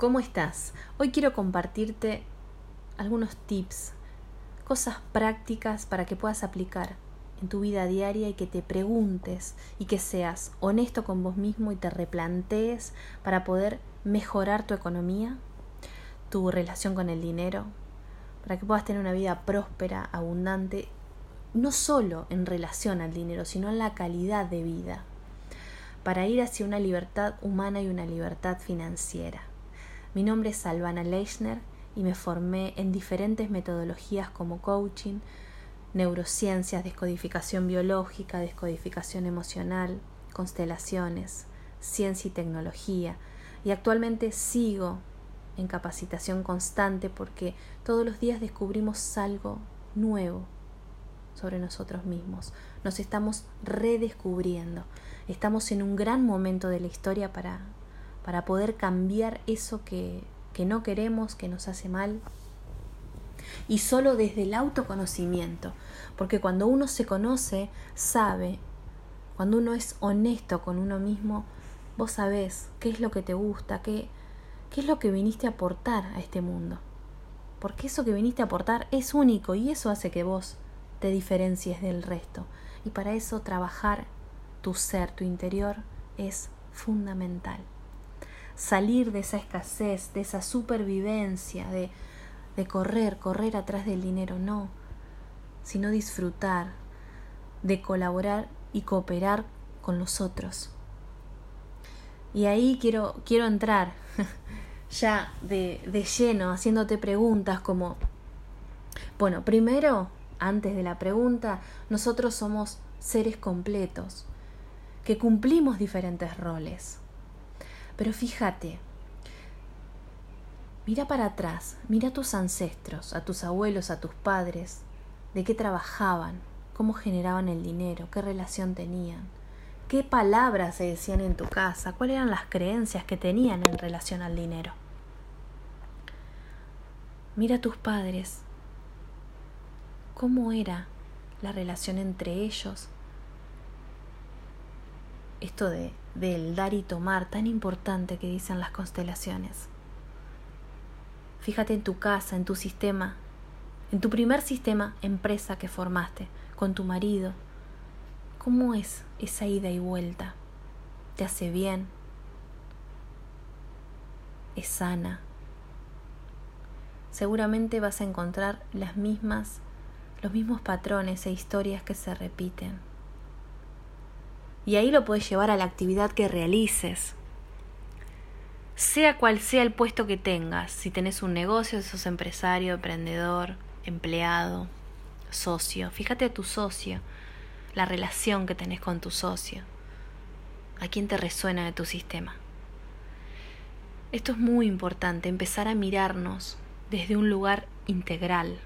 ¿cómo estás? Hoy quiero compartirte algunos tips, cosas prácticas para que puedas aplicar en tu vida diaria y que te preguntes y que seas honesto con vos mismo y te replantees para poder mejorar tu economía, tu relación con el dinero, para que puedas tener una vida próspera, abundante, no solo en relación al dinero, sino en la calidad de vida, para ir hacia una libertad humana y una libertad financiera. Mi nombre es Salvana Leichner y me formé en diferentes metodologías como coaching, neurociencias, descodificación biológica, descodificación emocional, constelaciones, ciencia y tecnología. Y actualmente sigo en capacitación constante porque todos los días descubrimos algo nuevo sobre nosotros mismos. Nos estamos redescubriendo. Estamos en un gran momento de la historia para, para poder cambiar eso que, que no queremos, que nos hace mal. Y solo desde el autoconocimiento. Porque cuando uno se conoce, sabe, cuando uno es honesto con uno mismo, vos sabés qué es lo que te gusta, qué, qué es lo que viniste a aportar a este mundo. Porque eso que viniste a aportar es único y eso hace que vos te diferencies del resto. Y para eso trabajar tu ser, tu interior, es fundamental. Salir de esa escasez, de esa supervivencia, de, de correr, correr atrás del dinero, no, sino disfrutar, de colaborar y cooperar con los otros. Y ahí quiero, quiero entrar ya de, de lleno, haciéndote preguntas como, bueno, primero antes de la pregunta, nosotros somos seres completos, que cumplimos diferentes roles. Pero fíjate, mira para atrás, mira a tus ancestros, a tus abuelos, a tus padres, de qué trabajaban, cómo generaban el dinero, qué relación tenían, qué palabras se decían en tu casa, cuáles eran las creencias que tenían en relación al dinero. Mira a tus padres, cómo era la relación entre ellos. Esto de, del dar y tomar tan importante que dicen las constelaciones. Fíjate en tu casa, en tu sistema, en tu primer sistema, empresa que formaste, con tu marido. ¿Cómo es esa ida y vuelta? ¿Te hace bien? ¿Es sana? Seguramente vas a encontrar las mismas los mismos patrones e historias que se repiten. Y ahí lo puedes llevar a la actividad que realices. Sea cual sea el puesto que tengas, si tenés un negocio, sos empresario, emprendedor, empleado, socio, fíjate a tu socio, la relación que tenés con tu socio, a quién te resuena de tu sistema. Esto es muy importante, empezar a mirarnos desde un lugar integral,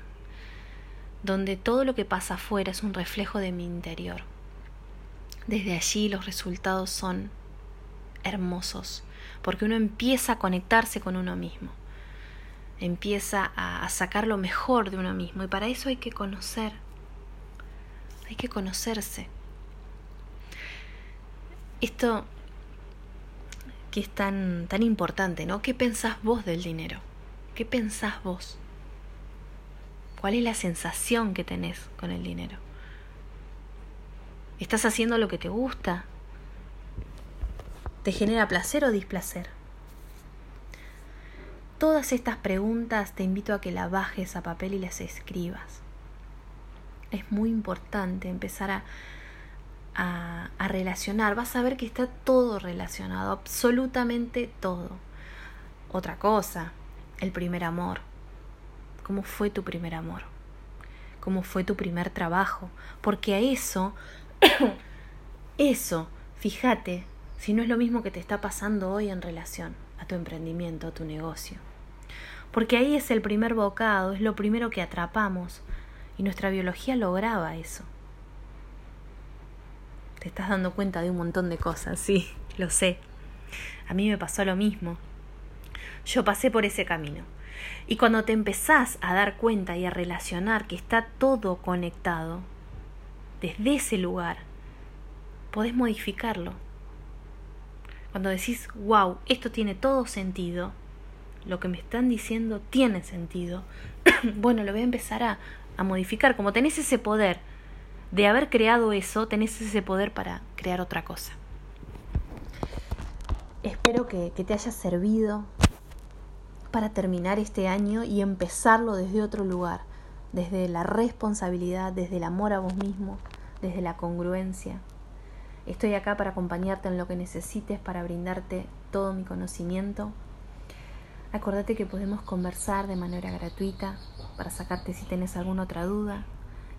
donde todo lo que pasa afuera es un reflejo de mi interior. Desde allí los resultados son hermosos, porque uno empieza a conectarse con uno mismo, empieza a, sacar lo mejor de uno mismo, y para eso hay que conocer, hay que conocerse. Esto que es tan, tan importante, ¿no? ¿Qué pensás vos del dinero? ¿Qué pensás vos? ¿Cuál es la sensación que tenés con el dinero? ¿Estás haciendo lo que te gusta? ¿Te genera placer o displacer? Todas estas preguntas te invito a que las bajes a papel y las escribas. Es muy importante empezar a, a, a, relacionar. Vas a ver que está todo relacionado, absolutamente todo. Otra cosa, el primer amor. ¿Cómo fue tu primer amor? ¿Cómo fue tu primer trabajo? Porque a eso, eso, fíjate, si no es lo mismo que te está pasando hoy en relación a tu emprendimiento, a tu negocio. Porque ahí es el primer bocado, es lo primero que atrapamos y nuestra biología lograba eso. Te estás dando cuenta de un montón de cosas, sí, lo sé. A mí me pasó lo mismo. Yo pasé por ese camino. Y cuando te empezás a dar cuenta y a relacionar que está todo conectado, desde ese lugar, podés modificarlo. Cuando decís, wow, esto tiene todo sentido, lo que me están diciendo tiene sentido, bueno, lo voy a empezar a, a modificar. Como tenés ese poder de haber creado eso, tenés ese poder para crear otra cosa. Espero que, que, te haya servido para terminar este año y empezarlo desde otro lugar, desde la responsabilidad, desde el amor a vos mismo, desde la congruencia. Estoy acá para acompañarte en lo que necesites, para brindarte todo mi conocimiento. Acordate que podemos conversar de manera gratuita para sacarte si tienes alguna otra duda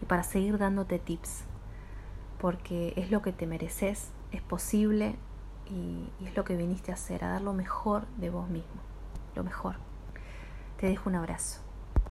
y para seguir dándote tips, porque es lo que te mereces, es posible y, y es lo que viniste a hacer, a dar lo mejor de vos mismo, lo mejor. Te dejo un abrazo.